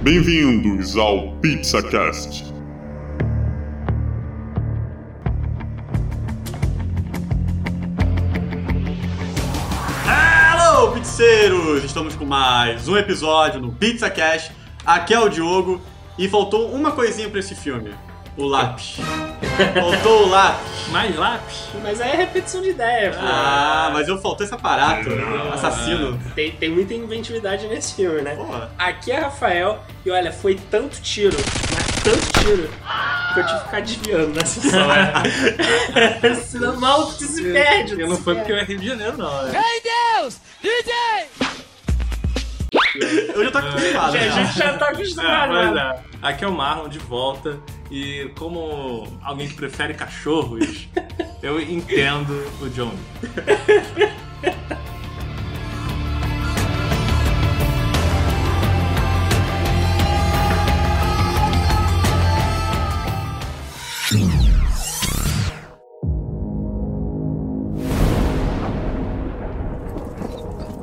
Bem-vindos ao PizzaCast. Hello, pizzeiros! Estamos com mais um episódio no PizzaCast. Aqui é o Diogo e faltou uma coisinha pra esse filme: o lápis. Faltou o lápis. Mais lápis? Mas aí é repetição de ideia, pô. Ah, mas eu faltou esse aparato. Assassino. Tem, tem muita inventividade nesse filme, né? Porra. Aqui é Rafael e olha, foi tanto tiro, mas tanto tiro, que eu tive que ficar desviando sessão. né? Senão mal tu se perde. Eu não foi porque eu é Rio de Janeiro, não. né? Eu já tô acostumado. A né? gente já tá acostumado, pois né? é. Aqui é o Marlon de volta e como alguém que prefere cachorros, eu entendo o John.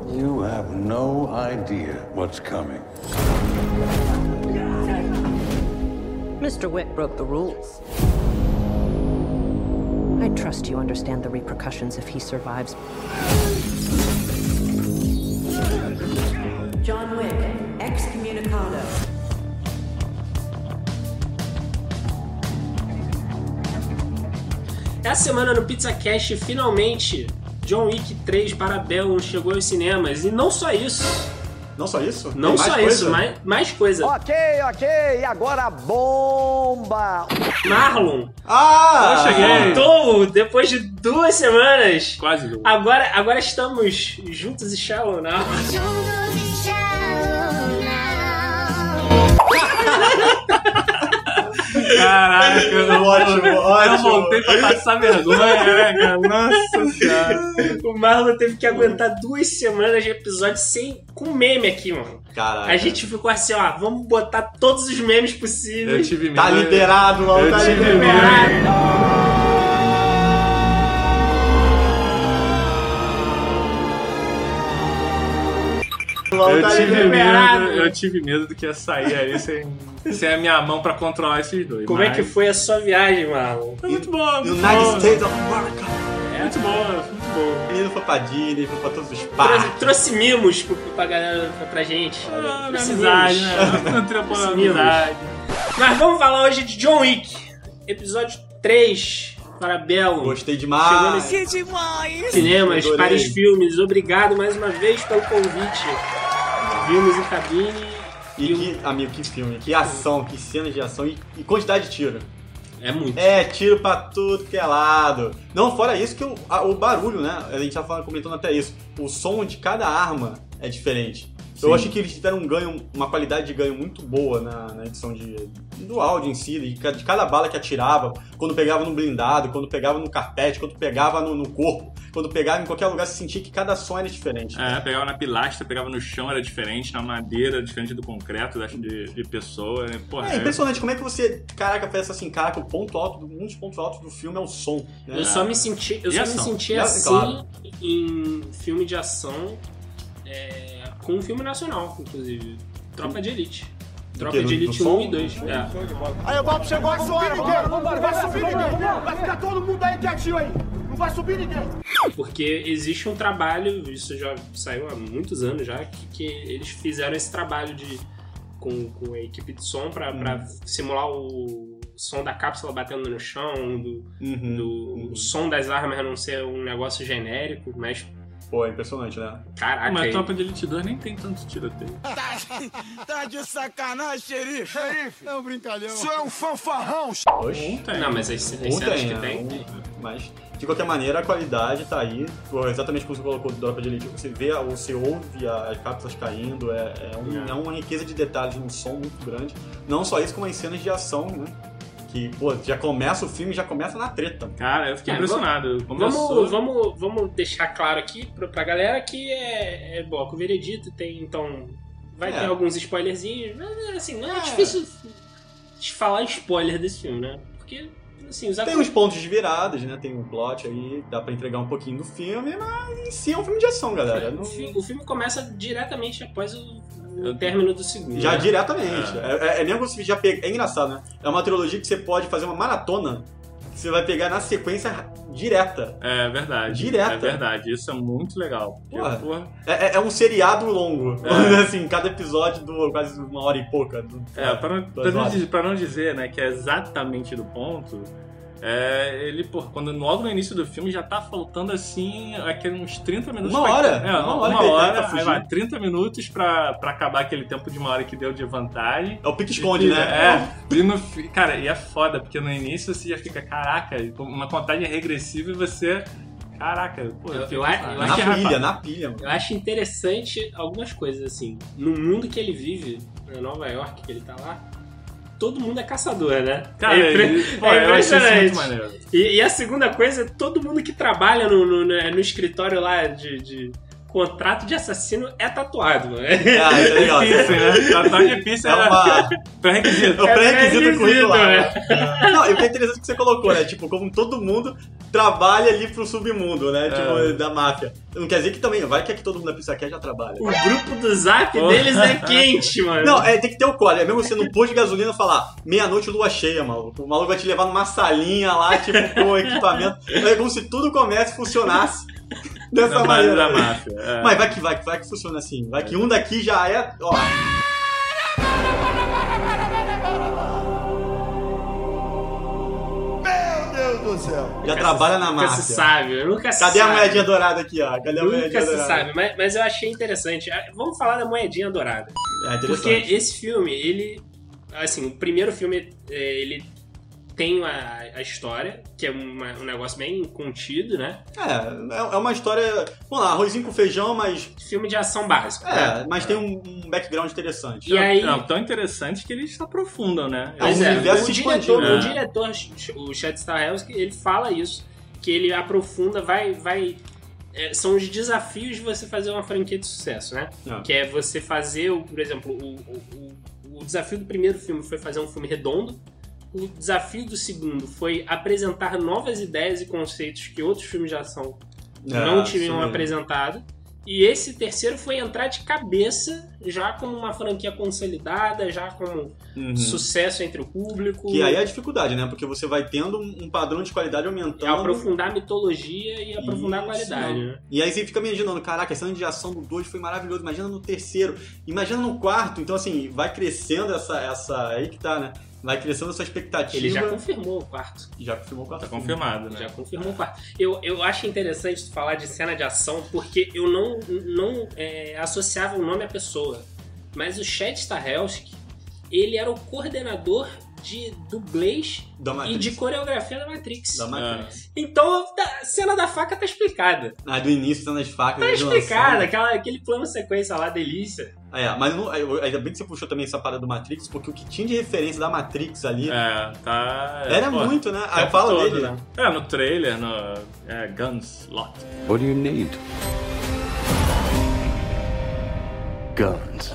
You have no idea what's coming. Mr. Wick broke the rules. I trust you understand the repercussions if he survives. John Wick, excommunicado. Essa semana no Pizza Cash, finalmente, John Wick 3 Parabellum chegou aos cinemas. E não só isso, Não só isso? não só coisa? isso, mais, mais coisa. Ok, ok, e agora bomba! Marlon Ah! Eu cheguei. voltou depois de duas semanas. Quase. viu? Agora, agora estamos juntos e shallow now. Caraca, eu, Ótimo, eu ótimo. voltei pra passar vergonha, né, cara? Nossa senhora. O Marlon teve que aguentar duas semanas de episódio sem com meme aqui, mano. Caraca. A gente ficou assim, ó, vamos botar todos os memes Eu possíveis. tive medo. Tá liberado, mano. Eu Tá tive liberado. Eu tá tive liberado. medo, eu tive medo do que ia sair aí sem, sem a minha mão pra controlar esses dois. Como é mas- que foi a sua viagem, Marlon? Foi muito bom, United bom. States of America. Muito bom, muito bom. Menino foi pra Disney, foi pra todos os Trouxe, parques. trouxe mimos pro, pra galera, pra, pra gente. Ah, Trouxe amizade, mimos. né? Mas vamos falar hoje de John Wick. Episódio 3, Parabellum. Gostei Chegou demais. nesse cinemas, Adorei. Paris Filmes. Obrigado mais uma vez pelo convite. Vimos em cabine. E que, amigo, que filme, que ação, que cenas de ação e, e quantidade de tiro. É muito. É, tiro pra tudo que é lado. Não, fora isso que o, a- o barulho, né? A gente tava falando, comentando até isso. O som de cada arma é diferente. Eu acho que eles tiveram um ganho, uma qualidade de ganho muito boa na, na edição de, do áudio em si, de, de cada bala que atirava, quando pegava no blindado, quando pegava no carpete, quando pegava no, no corpo, quando pegava em qualquer lugar, você sentia que cada som era diferente. É, pegava na pilastra, pegava no chão, era diferente, na madeira, diferente do concreto, de, de pessoa, né? Porra, É impressionante como é que você, caraca, pensa assim, caraca, o ponto alto, do- um dos pontos altos do filme é o som. né? Eu só me senti, eu E só me senti assim claro. em filme de ação é, com um filme nacional, inclusive. Tropa de Elite. Tropa de Elite som? 1 e 2. É. Aí o Bob chegou, subir ninguém! Não vai subir ninguém! Vai ficar todo mundo aí quietinho aí! Não vai subir ninguém! Porque existe um trabalho, isso já saiu há muitos anos já, que, que eles fizeram esse trabalho de com, com a equipe de som pra, pra simular o som da cápsula batendo no chão, do, Uhum. do o som das armas não ser um negócio genérico, mas Pô, é impressionante, né? caraca, Mas aí- Tropa de Elite 2 nem tem tanto tiroteio. Tá de sacanagem, xerife! Xerife! É um brincalhão! Isso é um fanfarrão! Oxe. Tem. Não, mas as, as Um cenas tem, que né? tem, Um- tem. Mas, de qualquer maneira, a qualidade tá aí. Pô, Exatamente como você colocou do Dropa de Elite. Você vê, você ouve as cápsulas caindo. É, é, um- é uma riqueza de detalhes num som muito grande. Não só isso, como as cenas de ação, né? Que, pô, já começa o filme, já começa na treta. Cara, eu fiquei É, impressionado. Vamos, vamos, vamos deixar claro aqui pra, pra galera que é, é bloco veredito, tem então. Vai É. ter alguns spoilerzinhos, mas assim, não é, É. difícil de falar spoiler desse filme, né? Porque, assim, os Tem uns pontos de viradas, né? Tem um plot aí, dá pra entregar um pouquinho do filme, mas em si é um filme de ação, galera. O Não... fi- O filme começa diretamente após o, no término do segundo. Já né? diretamente. É, é, é nem como se já pega. É engraçado, né? É uma trilogia que você pode fazer uma maratona que você vai pegar na sequência direta. É verdade. Direta. É verdade. Isso é muito legal. Porque, Porra. porra, É, é- é um seriado longo. É. assim, cada episódio dura quase uma hora e pouca. Do- É, pra não, pra não dizer, pra não dizer, né, que é exatamente do ponto, é, ele, pô, quando logo no início do filme já tá faltando assim, aquele, uns 30 minutos. Uma pra- hora, É, uma uma, hora uma ele hora, tá aí vai 30 minutos pra, pra acabar aquele tempo de uma hora que deu de vantagem. É o pique-esconde, E- né? É, e no, cara, e é foda, porque no início você já fica, caraca, uma contagem regressiva e você. Caraca, pô, Eu- fico- eu acho- eu Na rapaz. pilha, na pilha, mano. Eu acho interessante algumas coisas, assim. No mundo que ele vive, na Nova York, que ele tá lá, todo mundo é caçador, né? Cara, é, impre- ele- pô, é eu achei isso impressionante. E, e a segunda coisa é todo mundo que trabalha no, no, no- no escritório lá de, de contrato de assassino é tatuado, mano. Ah, isso é legal. Piercing, né? Tatuagem de piercing É é uma. pré-requisito. É o pré-requisito né? né? Não, e o que é interessante que você colocou, né? Tipo, como todo mundo trabalha ali pro submundo, né? Tipo, É. da máfia. Não quer dizer que também, vai que aqui todo mundo da Pissaqué já trabalha. O grupo do zap Oh. deles é quente, mano. Não, é, tem que ter o código. É mesmo você no posto de gasolina falar meia-noite lua cheia, maluco. O maluco vai te levar numa salinha lá, tipo, com equipamento. É como se tudo comércio funcionasse dessa maneira. da máfia. é. Mas vai que vai, vai que funciona assim. Vai que um daqui já é. Ó, do céu. já Nunca trabalha se- na Nunca máfia. se sabe, nunca se Cadê sabe. a moedinha dourada aqui, ó? Cadê a moedinha Nunca se dourada? sabe, mas, mas eu achei interessante. Ah, Vamos falar da moedinha dourada. É Porque interessante. esse filme, ele. Assim, o primeiro filme, é, ele tem a, a história, que é uma- um negócio bem contido, né? É, é é uma história. Vamos lá, arrozinho com feijão, mas. Filme de ação básico. né? É, mas tem um, um background interessante. E aí. Não, tão interessante que eles se aprofundam, né? O é, universo o diretor, expandiu, o né? diretor, o Chad Stahelski, ele fala isso, que ele aprofunda, vai, vai, é, são os desafios de você fazer uma franquia de sucesso, né? Ah. Que é você fazer, o, por exemplo, o, o, o, o desafio do primeiro filme foi fazer um filme redondo, o desafio do segundo foi apresentar novas ideias e conceitos que outros filmes de ação não É, isso tinham mesmo. apresentado. E esse terceiro foi entrar de cabeça, já com uma franquia consolidada, já com Uhum. sucesso entre o público. Que aí é a dificuldade, né? Porque você vai tendo um padrão de qualidade aumentando. aprofundar a mitologia e aprofundar a Isso. qualidade, né? E aí você fica imaginando, caraca, a cena de ação do 2 foi maravilhoso, imagina no terceiro, imagina no quarto. Então, assim, vai crescendo essa. essa aí que tá, né? Vai crescendo essa expectativa. Ele já confirmou o quarto. Já confirmou o quarto. Tá confirmado, né? Já confirmou o quarto. Eu, eu acho interessante falar de cena de ação porque eu não, não é, associava o nome à pessoa. Mas o Chad Stahelski, ele era o coordenador de dublês Da e de coreografia da Matrix. Da Matrix. Então, a cena da faca tá explicada. Ah, do início, cena das facas. Tá explicada, aquela, aquele plano sequência lá, delícia. É, mas não, eu- ainda bem que você puxou também essa parada do Matrix, porque o que tinha de referência da Matrix ali É, tá. é, era pô, muito, né? Aí tempo fala todo, dele. né? É, no trailer, no. É, Guns Lot. What do you need? Guns.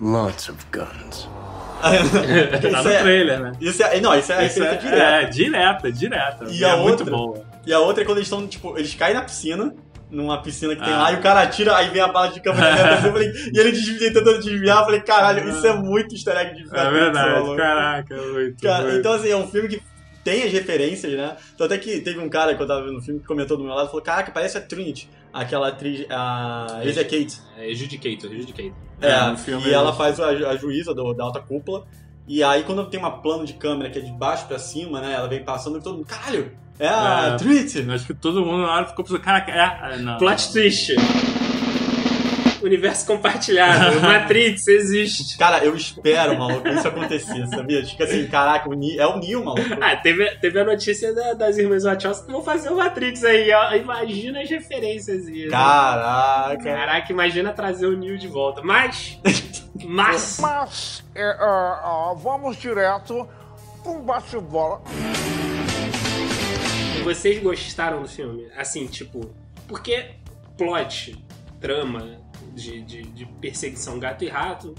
Lots of guns. Tá no é, trailer, né? isso é. Não, isso é Isso é, direta. é, direta, direta. E é a muito outra? boa. E a outra é quando eles estão, tipo, eles caem na piscina, numa piscina que tem Ah. lá, e o cara atira, aí vem a bala de câmera dentro, eu falei, e ele desvia, tentando desviar, eu falei, caralho, isso é muito easter egg de É verdade, caraca, muito. Cara, muito. então, assim, é um filme que tem as referências, né? Então, até que teve um cara que eu tava vendo o filme que comentou do meu lado, falou, caraca, parece a Trinity, aquela atriz, a Asia Kate. É Adjudicator, Adjudicator. É, É, no filme e ela faz a, a juíza do- da alta cúpula. E aí, quando tem uma plano de câmera que é de baixo pra cima, né? Ela vem passando e todo mundo, caralho, é a É. Trinity. Acho que todo mundo na hora ficou pensando, caraca, é. ah, Não. Plot twist. Universo compartilhado. Matrix existe. Cara, eu espero, maluco, isso acontecer, sabia? Fica assim, caraca, o Neo- é o Neo, maluco. Ah, teve, teve a notícia da- das irmãs Wachowski que vão fazer o Matrix aí. ó. Imagina as referências. aí, né? Caraca. Caraca, imagina trazer o Neo de volta. Mas. Mas. Mas é, é, é, vamos direto para um bate-bola. Vocês gostaram do filme? Assim, tipo. Porque plot, trama de, de, de perseguição gato e rato.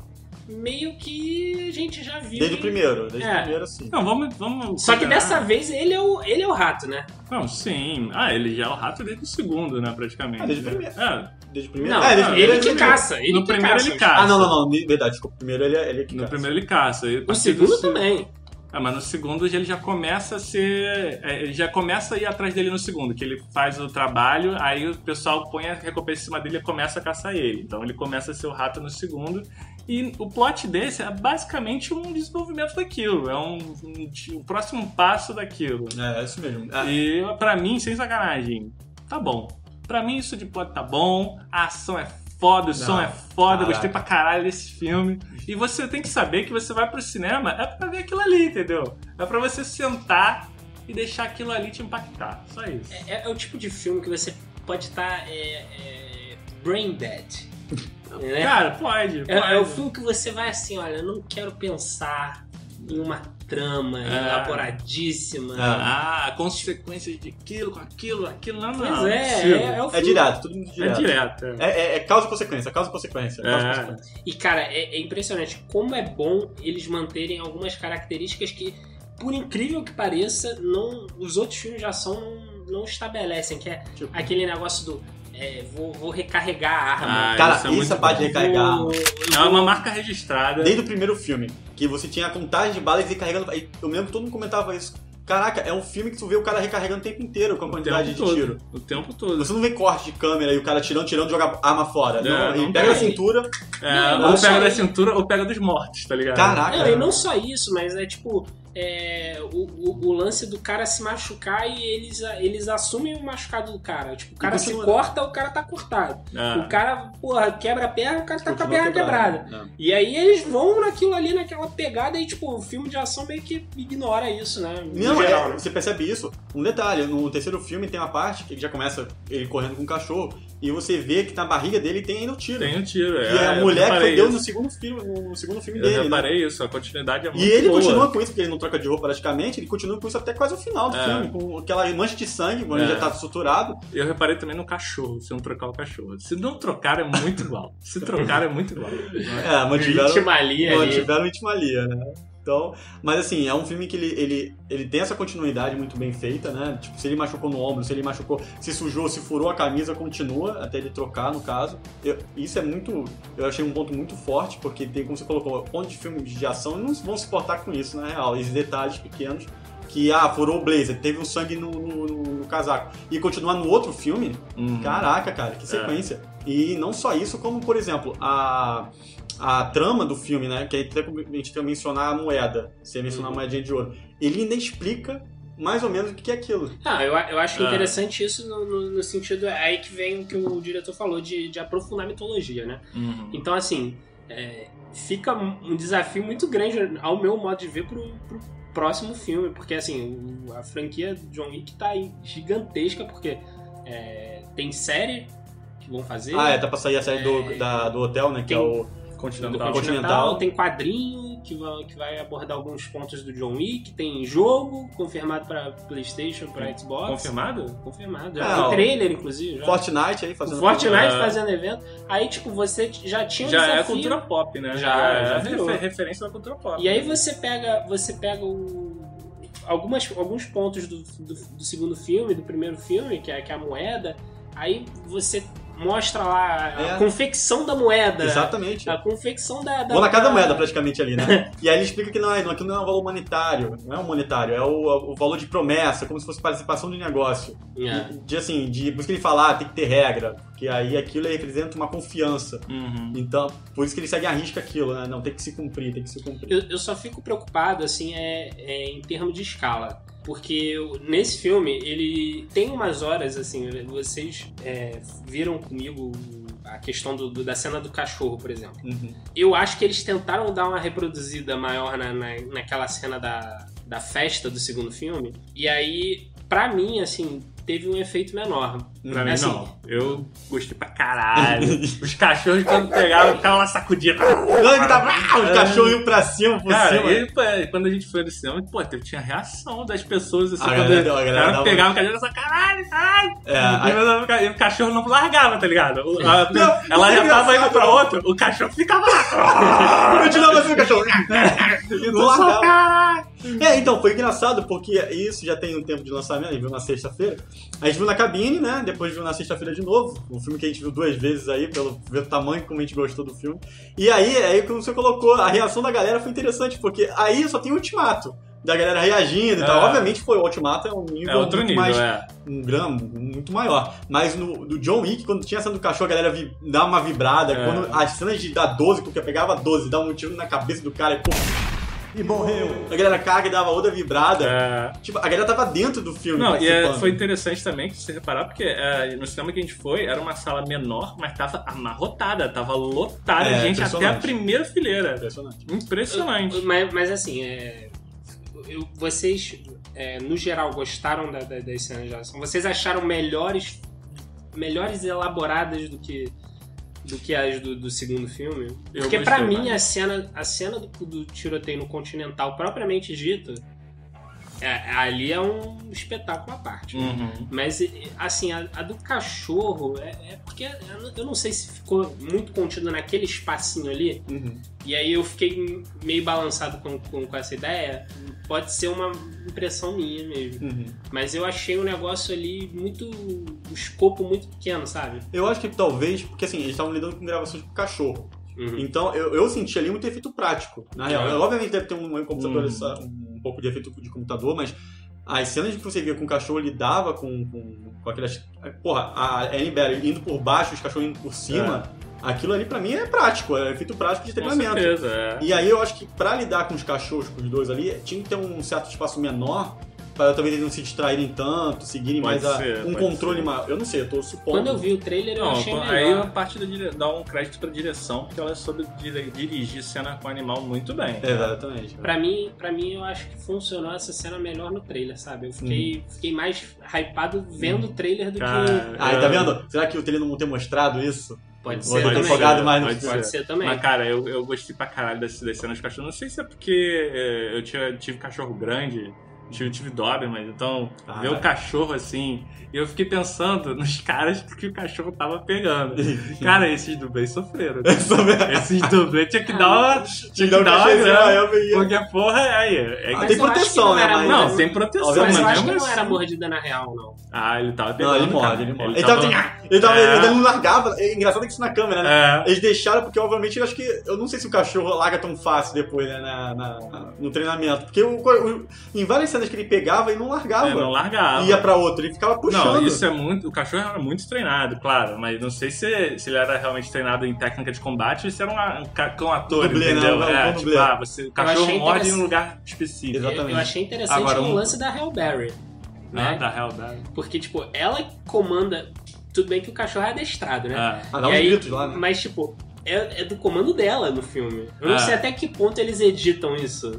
meio que a gente já viu. Desde o primeiro, desde É. o primeiro, sim. Não, vamos. vamos Só que dessa vez ele é o, ele é o rato, né? Não, sim. Ah, ele já é o rato desde o segundo, né, praticamente. Ah, desde o primeiro. É, Desde o primeiro. Não, é, desde primeiro ele que ele- caça. Ele no que primeiro caça. ele caça. Ah, não, não, não, verdade, desculpa. O primeiro ele é, ele é que No caça. primeiro ele caça. E O segundo do se- também. Ah, mas no segundo ele já começa a ser. é, Ele já começa a ir atrás dele no segundo, que ele faz o trabalho, aí o pessoal põe a recompensa em cima dele e começa a caçar ele. Então ele começa a ser o rato no segundo. E o plot desse é basicamente um desenvolvimento daquilo. É um, um, um próximo passo daquilo. É, é isso mesmo. Ah, E pra mim, sem sacanagem, tá bom. Pra mim isso de plot tá bom, a ação é foda, o som é foda, gostei pra caralho desse filme. E você tem que saber que você vai pro cinema é pra ver aquilo ali, entendeu? É pra você sentar e deixar aquilo ali te impactar. Só isso. É, é o tipo de filme que você pode estar é, é, brain dead. né? Cara, pode. É, é o pode. filme que você vai assim, olha, eu não quero pensar em uma trama É. elaboradíssima. Ah, consequências de aquilo, com aquilo, aquilo, não, Pois é, possível. é, é o É filme. direto, tudo muito É direto. direto. é. É, é, é causa e consequência, causa e consequência. Causa e É. consequência. E cara, é, é impressionante como é bom eles manterem algumas características que, por incrível que pareça, não, os outros filmes de ação não, não estabelecem, que é Tipo. aquele negócio do é, vou, vou recarregar a arma. Ah, Cara, isso é essa parte de recarregar. Vou- É uma marca registrada. Desde o primeiro filme, que você tinha a contagem de balas e carregando. Eu lembro que todo mundo comentava isso. Caraca, é um filme que tu vê o cara recarregando o tempo inteiro com a quantidade de todo. tiro. O tempo todo. Você não vê corte de câmera e o cara tirando, tirando e joga arma fora. É, não, ele não pega a cintura. É, Não, ou pega da cintura ou pega dos mortos, tá ligado? Caraca. Não, e não só isso, mas é tipo. É, o, o- o lance do cara se machucar e eles, eles assumem o machucado do cara. Tipo, o cara se continua. corta, o cara tá cortado. É. O cara, porra, quebra a perna, o cara tá com a Continua perna quebrada. quebrado. E aí eles vão naquilo ali, naquela pegada, e tipo, o filme de ação meio que ignora isso, né? Não, geral, é, né? você percebe isso. Um detalhe, no terceiro filme tem uma parte que já começa ele correndo com o cachorro e você vê que na barriga dele tem ainda o tiro. Tem um tiro. E é, a eu mulher que reparei foi Deus isso. no segundo filme, no segundo filme Eu dele. né? reparei isso, a continuidade é muito E ele boa. continua com isso, porque ele não troca de roupa praticamente, ele continua com isso até quase o final do É. filme, com aquela mancha de sangue, quando É. ele já tá suturado. Eu reparei também no cachorro, se não trocar o cachorro. Se não trocar é muito igual. Se trocar é muito igual. É, mantiveram, Itimalia ali. mantiveram intimalia, né? Então, mas assim, é um filme que ele, ele, ele tem essa continuidade muito bem feita, né? Tipo, se ele machucou no ombro, se ele machucou, se sujou, se furou a camisa, continua até ele trocar, no caso. Eu- isso é muito. Eu achei um ponto muito forte, porque tem, como você colocou, ponto de filme de ação não vão se portar com isso, na real. Esses detalhes pequenos. Que, ah, furou o blazer, teve um sangue no, no- no- casaco. E continuar no outro filme, Uhum. Caraca, cara, que sequência. E não só isso, como, por exemplo, a, a trama do filme, né? Que aí a gente tem que mencionar a moeda. Você mencionar Uhum. a moedinha de ouro. Ele ainda explica mais ou menos o que é aquilo. Ah, eu, eu acho Ah. interessante isso no, no- no sentido. É aí que vem o que o diretor falou de, de aprofundar a mitologia, né? Uhum. Então, assim, é, fica um desafio muito grande, ao meu modo de ver, pro, pro próximo filme, porque, assim, o- a franquia John Wick tá aí gigantesca, porque é, tem série que vão fazer. Ah, é, tá pra sair a série É. do, da- do hotel, né? Que Tem- é o. do Continental. Continental. Continental, tem quadrinho que vai, que vai abordar alguns pontos do John Wick, tem jogo confirmado pra Playstation, pra Xbox. Confirmado? Confirmado. Ah, Já tem o- trailer, inclusive. Já. Fortnite aí O fazendo. Fortnite É. fazendo evento. Aí, tipo, você já tinha um Já é desafio. cultura pop, né? Já, é já virou. refer- referência da cultura pop. E aí você pega, você pega o, algumas, alguns pontos do, do, do segundo filme, do primeiro filme, que é, que é a moeda, aí você mostra lá a É. confecção da moeda. Exatamente. A confecção da. da Vou na cada da- moeda praticamente ali, né? e aí ele explica que não é, não, aquilo não é um valor monetário, não é um monetário, é o, o valor de promessa, como se fosse participação de negócio. É. De assim, de, por isso que ele fala, ah, tem que ter regra, porque aí aquilo representa uma confiança. Uhum. Então, por isso que ele segue a risca aquilo, né? Não, tem que se cumprir, tem que se cumprir. Eu, eu só fico preocupado, assim, é, é em termos de escala. Porque nesse filme, ele tem umas horas, assim, vocês é, viram comigo a questão do- do- da cena do cachorro, por exemplo. Uhum. Eu acho que eles tentaram dar uma reproduzida maior na, na- naquela cena da, da festa do segundo filme. E aí, pra mim, assim, teve um efeito menor. Pra mim, Assim, não. Eu gostei pra caralho. Os cachorros, quando pegavam, ficavam lá sacudindo. Não, ah, os cachorros iam pra cima, por Cara, cima. e, pô, quando a gente foi no cinema, pô, tinha reação das pessoas, assim, A quando galera a galera dava- pegava o cachorro e falava, caralho, caralho. É, e, aí- o cachorro não largava, tá ligado? A- Não, ela é já tava indo pra não. outra, o cachorro ficava lá. Continuava assim o cachorro. E não largava. caralho. É, então, foi engraçado porque isso já tem um tempo de lançamento, a gente viu na sexta-feira. A gente viu na cabine, né? Depois viu na sexta-feira de novo. Um filme que a gente viu duas vezes aí, pelo ver o tamanho como a gente gostou do filme. E aí, aí como você colocou, a reação da galera foi interessante, porque aí só tem o ultimato. Da galera reagindo e tal. É. Obviamente foi o ultimato, é um nível É outro muito nível, mais. é. Um gramo muito maior. Mas no do John Wick, quando tinha a cena do cachorro, a galera vi, dá uma vibrada. É. Quando as cenas de dar 12, porque eu pegava 12, dava um tiro na cabeça do cara e pum, E morreu. a galera caga e dava outra vibrada. É. Tipo, a galera tava dentro do filme. Não, e é, foi interessante também que você reparar, porque é, no cinema que a gente foi, era uma sala menor, mas tava amarrotada, tava lotada É, de gente até a primeira fileira. Impressionante. Impressionante. Mas, mas assim, é, eu- vocês, é, no geral, gostaram da- da- das cenas de ação? Vocês acharam melhores, melhores elaboradas do que, do que as do, do segundo filme? Eu Porque pra mim mais. a cena, a cena do, do tiroteio no Continental propriamente dito, é- ali é um espetáculo à parte. né? Uhum. Mas, assim, a, a do cachorro é, é porque eu não- sei se ficou muito contido naquele espacinho ali. Uhum. E aí eu fiquei meio balançado com, com, com essa ideia. Pode ser uma impressão minha mesmo. Uhum. Mas eu achei o negócio ali muito. o escopo muito pequeno, sabe? Eu acho que talvez, porque assim, eles estavam lidando com gravações com cachorro. Uhum. Então eu, eu senti ali muito efeito prático. Na real, É. obviamente deve ter um, um computador, Uhum. um pouco de efeito de computador, mas as cenas que você via com o cachorro lidava com, com, com aquelas. Porra, a Annie indo por baixo, os cachorros indo por cima. Aquilo ali pra mim é prático, é efeito prático de Com treinamento. certeza, é. E aí eu acho que pra lidar com os cachorros, com os dois ali, tinha que ter um certo espaço menor para talvez eles não se distraírem tanto, seguirem Pode mais a- ser, um pode controle ser. maior. Eu não sei, eu tô supondo. Quando eu vi o trailer, eu Não, achei aí melhor. a parte da dire... dá um crédito pra direção, porque ela soube dire- dirigir cena com o animal muito bem. Exatamente. Pra mim, pra mim, eu acho que funcionou essa cena melhor no trailer, sabe? Eu fiquei, fiquei mais hypado vendo o trailer do Cara, que. Ah, e tá vendo? Será que o trailer não ter mostrado isso? Pode ser também. empolgado mais no Pode filme? Pode ser também. Mas, cara, eu, eu gostei pra caralho das, das cenas dos cachorros. Não sei se é porque é, eu tinha, tive cachorro grande, tive, tive Doberman, então Ah, ver é. o cachorro assim. E eu fiquei pensando nos caras que o cachorro tava pegando. Cara, esses dublês sofreram. Esses dublês tinha que dar uma. Tinha que dar uma grana. Porque, porra. É, Ah, Mas tem eu proteção, né, mas- não, sem proteção, Mas eu acho que não era assim- mordida na real, não. Ah, ele tava pegando. Não, ele morde, ele morde. Ele Ele, tava, tava- ele, tava, É. ele não largava. É engraçado que isso na câmera, né? É. Eles deixaram porque, obviamente, eu acho que. Eu não sei se o cachorro larga tão fácil depois, né? na- na- no treinamento. Porque o- o- em várias cenas que ele pegava, ele não largava. Ele não largava. Ia pra outra, ele ficava puxando. Não, isso é muito. O cachorro era muito treinado, claro, mas não sei se, se ele era realmente treinado em técnica de combate ou se era um, um, um ator, Dublê, entendeu? Um- um é, tipo, ah, você, o cachorro achei morde em interessante. um lugar específico. Exatamente. Eu achei interessante Agora, o um- lance da Hellberry. Né? Né? Da real, da. Porque, tipo, ela comanda. Tudo bem que o cachorro é adestrado, né? É. Ah, dá E uns aí- gritos lá, né? Mas, tipo, é, é do comando dela no filme. Eu não É. sei até que ponto eles editam isso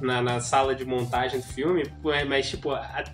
na, na sala de montagem do filme, mas, mas, tipo, a-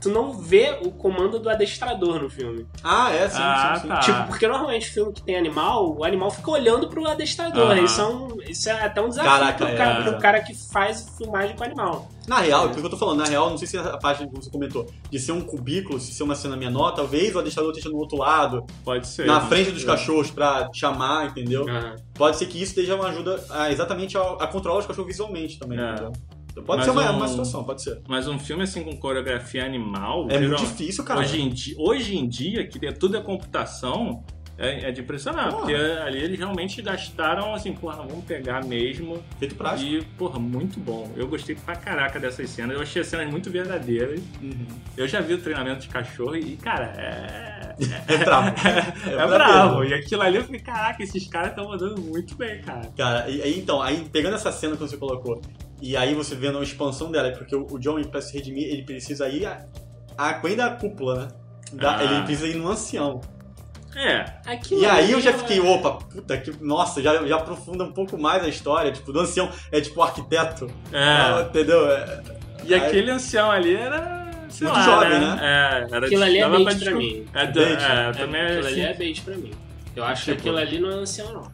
tu não vê o comando do adestrador no filme. Ah, é, sim, Ah, sim, sim. tá. Tipo, porque normalmente filme que tem animal, o animal fica olhando pro adestrador. Isso, é um- isso é até um desafio Caraca, pro, cara, é. pro cara que faz filmagem com animal. Na real, é o que eu tô falando, na real, não sei se a parte que você comentou, de ser um cubículo, se ser uma cena menor, talvez o adestrador esteja no outro lado, Pode ser. na pode frente dos cachorros pra chamar, entendeu? Pode ser que isso esteja uma ajuda a, exatamente a, a controlar os cachorros visualmente também, É. entendeu? Pode Mas ser uma, um- uma situação, pode ser. Mas um filme assim com coreografia animal. É muito geral- difícil, cara. Hoje em, dia, hoje em dia, que é- tudo é computação, é, é de impressionar. Porra. Porque ali eles realmente gastaram assim, porra, vamos pegar mesmo. Feito prático. E, porra, muito bom. Eu gostei pra caraca dessas cenas. Eu achei as cenas muito verdadeiras. Uhum. Eu já vi o treinamento de cachorro e, cara, é. É brabo. É, É bravo. E aquilo ali eu falei, caraca, esses caras estão mandando muito bem, cara. Cara, e então, aí pegando essa cena que você colocou, e aí você vendo a expansão dela, porque o, o John, pra se redimir, ele precisa ir a, a, além da cúpula, né? Da- Ah. Ele precisa ir no ancião. É, Aquilo E aí eu já ela- fiquei, opa, puta que. Nossa, já, já aprofunda um pouco mais a história. Tipo, do ancião é tipo o arquiteto. é. entendeu? É, E Aí- aquele ancião ali era sei Muito lá, jovem, né? né? É, era Aquilo ali é bait pra mim. É, é, É, também é aquilo ali é bait pra mim. Eu acho Tipo- que aquilo ali não é ancião, não.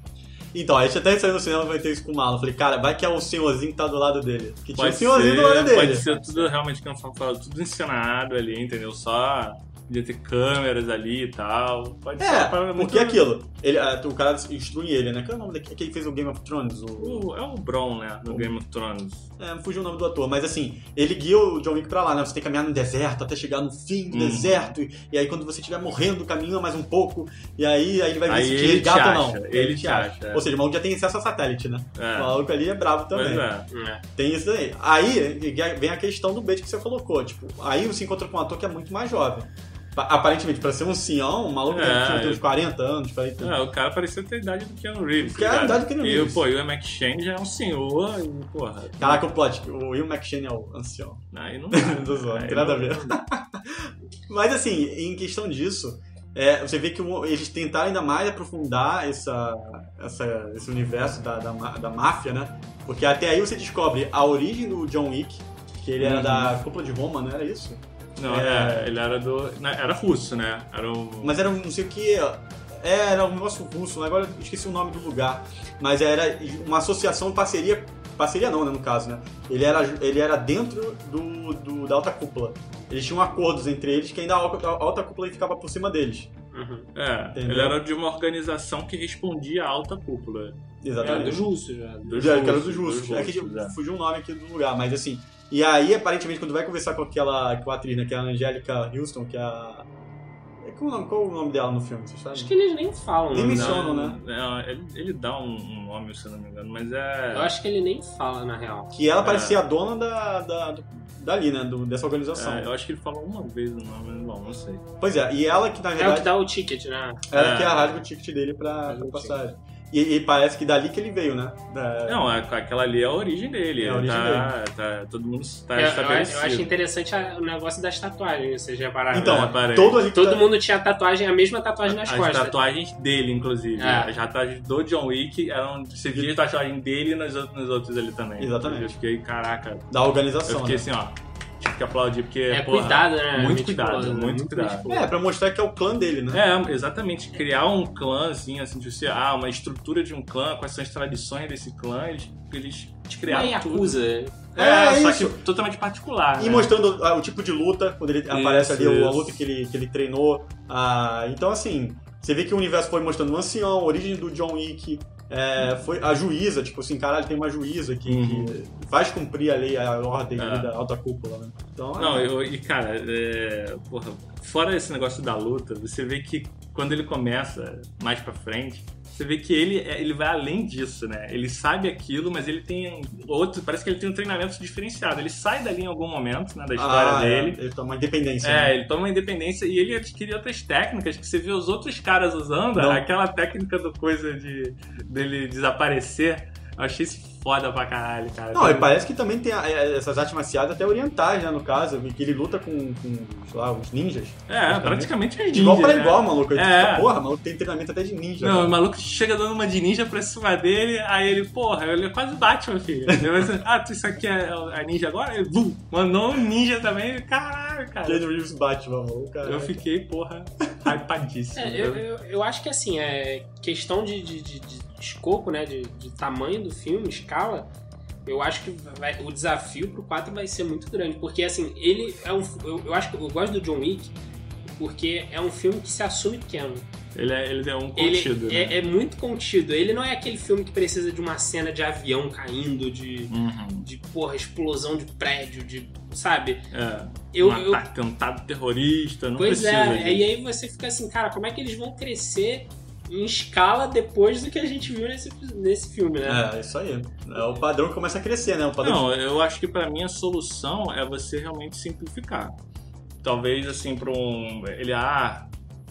Então, a gente até saiu no cinema vai ter isso com o Marlon. Eu Falei, cara, vai que é o senhorzinho que tá do lado dele. Que tinha um senhorzinho ser, do lado dele. Pode ser tudo realmente, como eu falo, tudo encenado ali, entendeu? Só podia ter câmeras ali e tal. Pode ser uma É, porque é aquilo. Ele, ah, o cara instrui ele, né? Qual é o nome daquele que fez o Game of Thrones? O... O- é o Bron, né? No Game of Thrones. É, fugiu o nome do ator, mas assim, ele guia o John Wick pra lá, né? Você tem que caminhar no deserto até chegar no fim do Uhum. deserto, e, e aí quando você estiver morrendo, caminha mais um pouco, e aí, aí ele vai ver Aí se ele te resgata ou não. acha, ele te acha, é. Ou seja, o maluco já tem acesso a satélite, né? É. O maluco ali é bravo Pois também. é. É. Tem isso aí. Aí vem a questão do bait que você colocou. Tipo, aí você encontra com um ator que é muito mais jovem. Pa- Aparentemente, pra ser um senhão, um maluco É, que tem uns é. 40 anos, 40 anos. É, o cara parecia ter a idade do Keanu Reeves. Que é a idade do Keanu E, Reeves. pô, e o Ian McShane já é um senhor e, porra... Caraca, o plot, o Will McShane é o ancião. Aí não zoando, Aí não tem nada a ver. Mas assim, em questão disso, é, você vê que eles tentaram ainda mais aprofundar essa, essa- esse universo da, da, da máfia, né? Porque até aí você descobre a origem do John Wick, que ele era Uhum. da cúpula de Roma, não era isso? Não, É. é, ele era do... não, Era russo, né? Era o... Mas era um não sei o que. é, Era um negócio russo, agora eu esqueci o nome do lugar. Mas era uma associação, parceria. Parceria não, né, no caso, né? Ele era, ele era dentro do, do- da alta cúpula. Eles tinham acordos entre eles que ainda a alta, a alta cúpula ficava por cima deles. Uhum. É, Entendeu? ele era de uma organização que respondia à alta cúpula. É, Exatamente. dos russos já. Dos Já, que era russos, dos russos. dos É que russos, é. fugiu um nome aqui do lugar, mas assim. E aí, aparentemente, quando vai conversar com aquela com a atriz, né, que é a Angélica Houston, que é a. é, Qual o nome, qual o nome dela no filme? Vocês sabem? Acho que eles nem falam. Nem né? mencionam. Não, né? não, ele, ele dá um, um nome, se eu não me engano, mas é... Eu acho que ele nem fala, na real. Que ela É. parecia a dona da, da, do- dali, né? do- dessa organização. é, eu acho que ele falou uma vez o nome, mas bom, não sei. Pois é, e ela que na É o que dá o ticket, né? ela É. que rasga o ticket dele pra, pra passagem. E, e parece que dali que ele veio, né? Da- Não, é- aquela ali é a origem dele. É a origem tá, tá- todo mundo tá Eu, eu, estabelecido. eu acho interessante a- o negócio das tatuagens, vocês repararam. Então, É, parece. todo ali Todo tá- mundo tinha tatuagem, a mesma tatuagem nas As costas. tatuagens dele, inclusive. É. As tatuagens do John Wick eram. Você via a tatuagem dele e nos, outros- nos outros ali também. Exatamente. Eu fiquei, caraca. da organização. Eu fiquei né? assim, ó. Que aplaudir, porque. É porra, cuidado, né? Muito cuidado, né? muito cuidado. meticuloso. É, pra mostrar que é o clã dele, né? É, exatamente. Criar um clã, assim, assim, de você, ah, uma estrutura de um clã, quais são as tradições desse clã, eles, eles te Uma criaram tudo. Yakuza. É, É, só isso. que totalmente particular. E né? mostrando ah, o tipo de luta, quando ele aparece ali, Isso, a isso. luta que ele, que ele treinou. Ah, então, assim, você vê que o universo foi mostrando o ancião, a origem do John Wick, é, foi a juíza, tipo assim, caralho, tem uma juíza que, Uhum. que faz cumprir a lei, a ordem É. da alta cúpula, né? Então, Não, é, eu, e cara, é, porra, fora esse negócio da luta, você vê que quando ele começa mais pra frente, você vê que ele, é- ele vai além disso, né? Ele sabe aquilo, mas ele tem outro, parece que ele tem um treinamento diferenciado. Ele sai dali em algum momento, né, da história ah, é, dele. ele toma independência. É, né? ele toma uma independência e ele adquire outras técnicas que você vê os outros caras usando, Não. aquela técnica do coisa de dele desaparecer. Eu achei isso foda pra caralho, cara. Não, e parece que também tem a- é, essas artes marciais até orientais, né, no caso, que ele luta com, com sei lá, os ninjas. É, praticamente é De igual ninja, pra né? igual, maluco. É. fica, Porra, maluco tem treinamento até de ninja. Não, cara. o maluco chega dando uma de ninja pra cima dele, aí ele, porra, ele é quase Batman, filho. Vai assim, ah, tu, isso aqui é a ninja agora? Ele, vum, mandou um ninja também, caralho, cara. Keanu Reeves Batman, maluco, cara. Eu fiquei, porra, hypadíssimo. É, eu, eu, eu acho que assim, é questão de, de, de- de escopo, né? De, de tamanho do filme, escala. Eu acho que vai- o desafio pro 4 vai ser muito grande. Porque assim, ele é um. Eu, eu acho que eu gosto do John Wick porque é um filme que se assume pequeno. Ele, é, ele é um Ele contido, né? é, é muito contido. Ele não é aquele filme que precisa de uma cena de avião caindo, de, Uhum. de porra, explosão de prédio, de. Sabe? É, Eu, um eu, atentado terrorista, não Pois precisa é, disso. e aí você fica assim, cara, como é que eles vão crescer em escala depois do que a gente viu nesse, nesse filme, né? É, isso aí. É o padrão que começa a crescer, né? O padrão Não, eu acho que pra mim a solução é você realmente simplificar. Talvez assim, pra um. Ele, ah,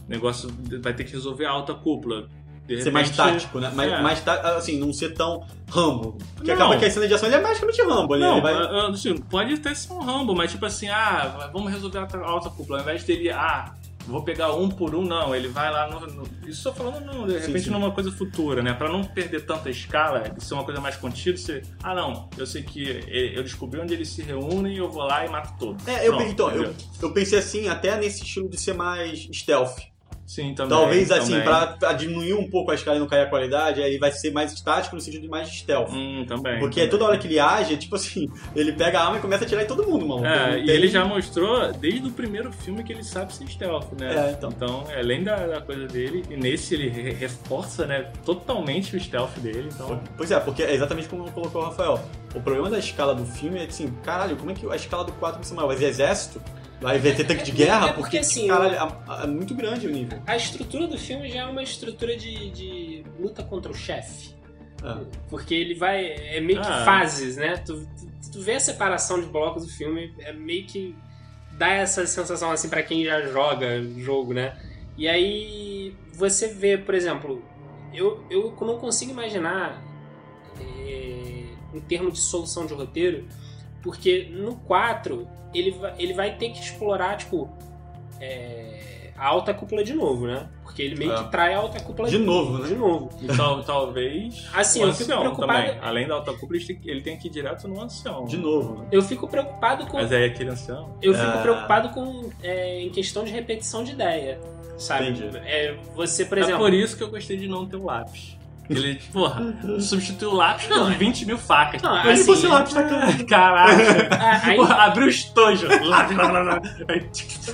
negócio vai ter que resolver a alta cúpula. De ser mais repente- tático, né? Mais, É. mais tá- assim, não ser tão Rambo. Porque Não. acaba que a cena de ação ele é basicamente Rambo ali. Não, ele vai... ah, assim, pode até ser um Rambo, mas tipo assim, ah, vamos resolver a alta cúpula. Ao invés dele, ah, vou pegar um por um, não. Ele vai lá no. no- isso só falando, no- de Sim, repente, sim. numa coisa futura, né? Pra não perder tanta escala, e ser uma coisa mais contida, você. Ah, não, eu sei que eu descobri onde eles se reúnem, eu vou lá e mato todos. É, eu, Pronto, então, eu, eu pensei assim, até nesse estilo de ser mais stealth. Sim, também. Talvez assim, também. pra, diminuir um pouco a escala e não cair a qualidade, aí vai ser mais estático no sentido de mais stealth. Hum, também. Porque também. toda hora que ele age, é tipo assim, ele pega a arma e começa a atirar em todo mundo, mano. É, e ele já mostrou desde o primeiro filme que ele sabe ser stealth, né? É, então. além da, da coisa dele, e nesse ele re- reforça, né, totalmente o stealth dele, então... Pois é, porque é exatamente como colocou o Rafael. O problema da escala do filme é assim, caralho, como é que a escala do 4 vai ser maior? Vai ser exército? Vai ver ter tanque de É- guerra? é porque, assim, caralho, é, é muito grande o nível. A estrutura do filme já é uma estrutura de, de luta contra o chefe. É. Porque ele vai. É meio que Ah. fases, né? Tu, tu, tu vê a separação de blocos do filme, é meio que. dá essa sensação assim pra quem já joga jogo, né? E aí você vê, por exemplo, eu, eu não consigo imaginar é, em termos de solução de roteiro, porque no 4 ele vai, ele vai ter que explorar, tipo, é, a alta cúpula de novo, né? Porque ele meio É. que trai a alta cúpula De novo, né? De novo. E tal, talvez Assim, o eu fico ancião preocupado- também. Além da alta cúpula, ele tem, que ir direto no ancião. De novo, né? Eu fico preocupado com. Mas aí aquele ancião... Eu fico Ah. preocupado com é, em questão de repetição de ideia. Sabe? Entendi. É, você, por é exemplo. por isso que eu gostei de não ter o lápis. Ele, porra, substituiu o lápis por 20 mil facas. Não, Mas assim, se fosse lápis na cara. Caraca. a, a in- Porra, abriu o estojo. Lápis, lá, lá, lá. Aí,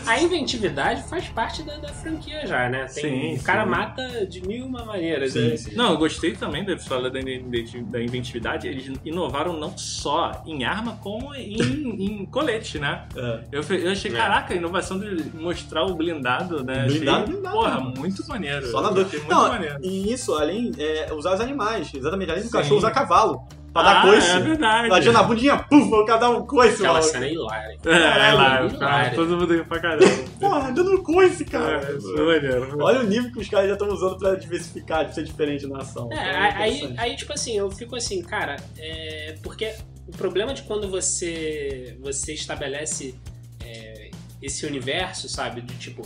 a inventividade faz parte da, da franquia já, né? Tem, Sim, o cara sim. mata de mil e uma maneiras. Sim, né? sim. Não, eu gostei também da história da, da inventividade. Eles inovaram não só em arma, como em, em colete, né? É. Eu, eu achei, É. caraca, a inovação de mostrar o blindado, né? Blindado, achei, blindado. Porra, muito maneiro. Só na dor. muito Não, maneiro. e isso, além, é, usar os animais. Exatamente, além do Sim. cachorro, usar cavalo. Pra dar ah, coice. é verdade. Batia na bundinha, puf, o cara dá um coice, Aquela mano. cena é hilária. É, é É, é. todo mundo riu pra caramba. Porra, dando coice, cara. É, isso é maneiro. Olha o nível que os caras já estão usando pra diversificar, de ser diferente na ação. É, Então, aí, aí, tipo assim, eu fico assim, cara, é, porque o problema de quando você, você estabelece é, esse universo, sabe, de tipo,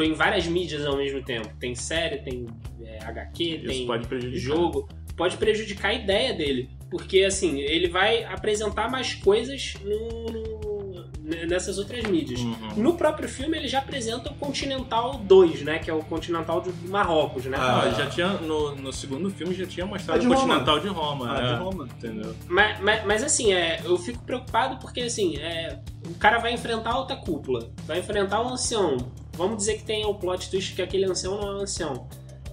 tô em várias mídias ao mesmo tempo, tem série, tem é, HQ, Isso tem pode jogo, pode prejudicar a ideia dele, porque assim, ele vai apresentar mais coisas no- no- nessas outras mídias. Uhum. No próprio filme ele já apresenta o Continental 2, né, que é o Continental de Marrocos, né? Ah, Ah, já tinha, no, no segundo filme já tinha mostrado de o Roma. Continental de Roma. Ah, é, de Roma. Entendeu? Mas, mas, mas, assim, é, eu fico preocupado porque assim, é, o cara vai enfrentar a alta cúpula, vai enfrentar um ancião. Vamos dizer que tem o plot twist que aquele ancião não é um ancião.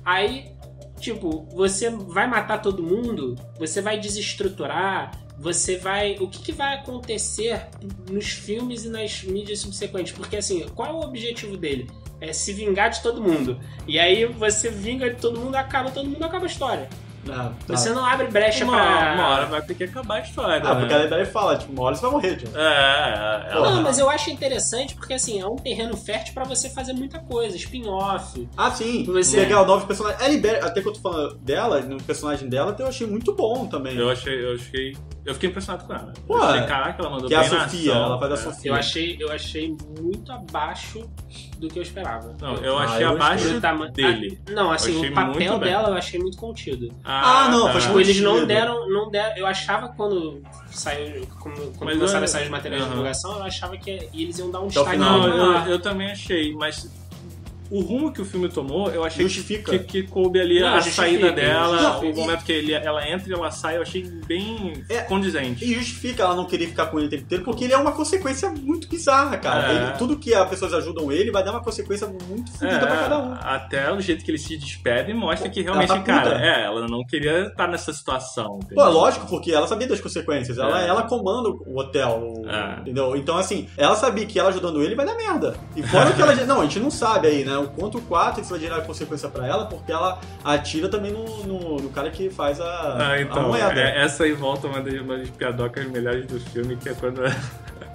Aí, tipo, você vai matar todo mundo, você vai desestruturar, você vai. O que, que vai acontecer nos filmes e nas mídias subsequentes? Porque assim, qual é o objetivo dele? É se vingar de todo mundo. E aí você vinga de todo mundo, acaba todo mundo, acaba a história. Ah, tá. Você não abre brecha Uma, pra. uma hora vai ter que acabar a história. Ah, né? porque a daí fala, tipo, uma hora você vai morrer, tio. É, é, é. Porra. Não, mas eu acho interessante porque assim, é um terreno fértil pra você fazer muita coisa, spin-off. Ah, sim. Você- Pegar novos personagens. A Libéria, até que eu tô falando dela, no personagem dela, eu achei muito bom também. Eu achei, eu achei. Eu fiquei impressionado com ela. Pô, eu achei, caraca, ela mandou que é a bem na Sofia, ação. ela faz a É. Sofia. Eu achei, eu achei muito abaixo do que eu esperava. Não, eu Ah, achei eu abaixo tama- dele. Ah, não, assim, o papel bem. dela eu achei muito contido. Ah, não, faz Tipo, eles não deram, não deram. Eu achava quando saiu, quando, quando começaram eu- a sair os materiais de Aham. divulgação, eu achava que eles iam dar um Até o destaque final. Não, eu, eu também achei, mas o rumo que o filme tomou, eu achei que, Justifica. que, que coube ali Não, a justifica, saída dela, justifica. o momento que ele, ela entra e ela sai, eu achei bem É. condizente. E justifica ela não querer ficar com ele o tempo inteiro, porque ele é uma consequência muito bizarra, cara. É. Ele- tudo que as pessoas ajudam ele vai dar uma consequência muito fodida pra cada um. É, até o jeito que ele se despede mostra que Ela realmente, tá puta. cara, é, ela não queria estar nessa situação. Pô, entendeu? é lógico, porque ela sabia das consequências. Ela, É. ela comanda o hotel, o- É. entendeu? Então, assim, ela sabia que ela ajudando ele vai dar merda. E fora que ela... Não, a gente não sabe aí, né? O quanto o 4 isso vai gerar consequência pra ela, porque ela atira também no, no, no cara que faz a, Ah, a então, moeda. é- essa aí volta uma das, uma das piadocas melhores do filme, que é quando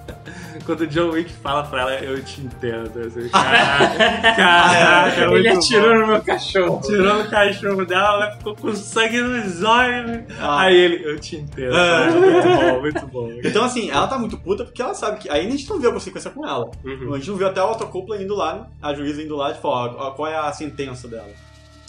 quando o John Wick fala pra ela, eu te entendo. Assim, caraca, caraca, é Ele atirou bom. no meu cachorro. Tirou o cachorro dela, ela ficou com sangue nos olhos. Ah. Aí ele, eu te entendo. É. Muito bom, muito bom. Então, assim, ela tá muito puta porque ela sabe que. Ainda a gente não viu a consequência com ela. Uhum. A gente não viu até a autocupla indo lá, né? a juíza indo lá e falar ó, qual é a sentença dela.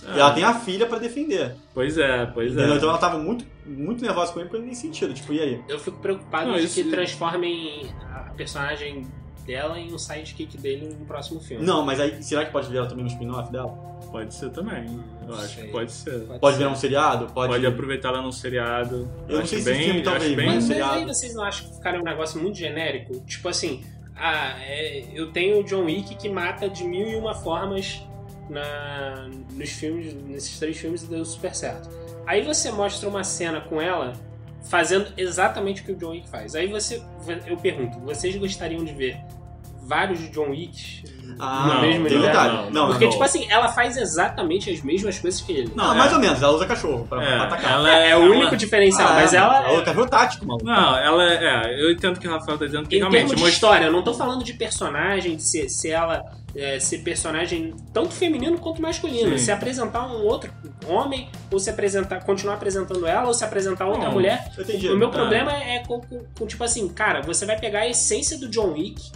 E ela tem a filha pra defender. Pois é, pois Entendeu? é. Então ela tava muito, muito nervosa com ele porque nem sentido. Tipo, e aí? Eu fico preocupado Não, de isso- que transformem a personagem dela em um sidekick dele no próximo filme. Não, mas aí será que pode virar também um spin-off dela? Pode ser também. Eu acho sei. que pode ser. Pode virar um seriado? Pode. Pode aproveitar ela num seriado. Eu não acho sei se bem, filme, talvez, bem- mas- Mas, mas seriado. aí vocês não acham que ficaria um negócio muito genérico? Tipo assim, ah, é, eu tenho o John Wick que mata de mil e uma formas na, nos filmes, nesses três filmes e deu super certo. Aí você mostra uma cena com ela fazendo exatamente o que o John Wick faz. Aí você, eu pergunto, vocês gostariam de ver vários John Wicks Ah, Não, mesmo tem universo? detalhe. Não, Porque, não. tipo assim, ela faz exatamente as mesmas coisas que ele. Não, é. mais ou menos. Ela usa cachorro pra, É, pra atacar. ela É, é o ela- único diferencial, Ah, mas ela. Ela usa cachorro tático, mano. Não, ela é. Eu entendo o que o Rafael tá dizendo, que Em realmente termos de história, eu não tô falando de personagem, de ser, ser ela é, ser personagem tanto feminino quanto masculino. Sim. Se apresentar um outro homem, ou se apresentar, continuar apresentando ela, ou se apresentar outra Não, mulher. Eu entendi. O meu Ah. problema é com, com- com, tipo assim, cara, você vai pegar a essência do John Wick,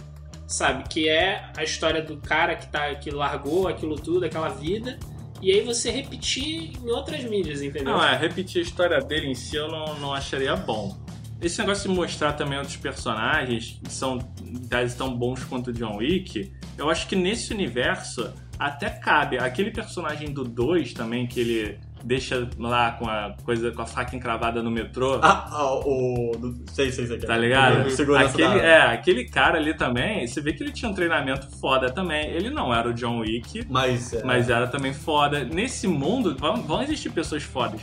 sabe? Que é a história do cara que, tá, que largou aquilo tudo, aquela vida, e aí você repetir em outras mídias, entendeu? Não, é, repetir a história dele em si eu não, não acharia bom. Esse negócio de mostrar também outros personagens que são tão bons quanto o John Wick, eu acho que nesse universo até cabe. Aquele personagem do 2 também, que ele deixa lá com a coisa com a faca encravada no metrô. Ah, ah, o. Sei, sei, sei. Tá ligado? O Segurança Aquele, é, aquele cara ali também, você vê que ele tinha um treinamento foda também. Ele não era o John Wick, Mas. É... mas era também foda. Nesse mundo, vão, vão existir pessoas fodas.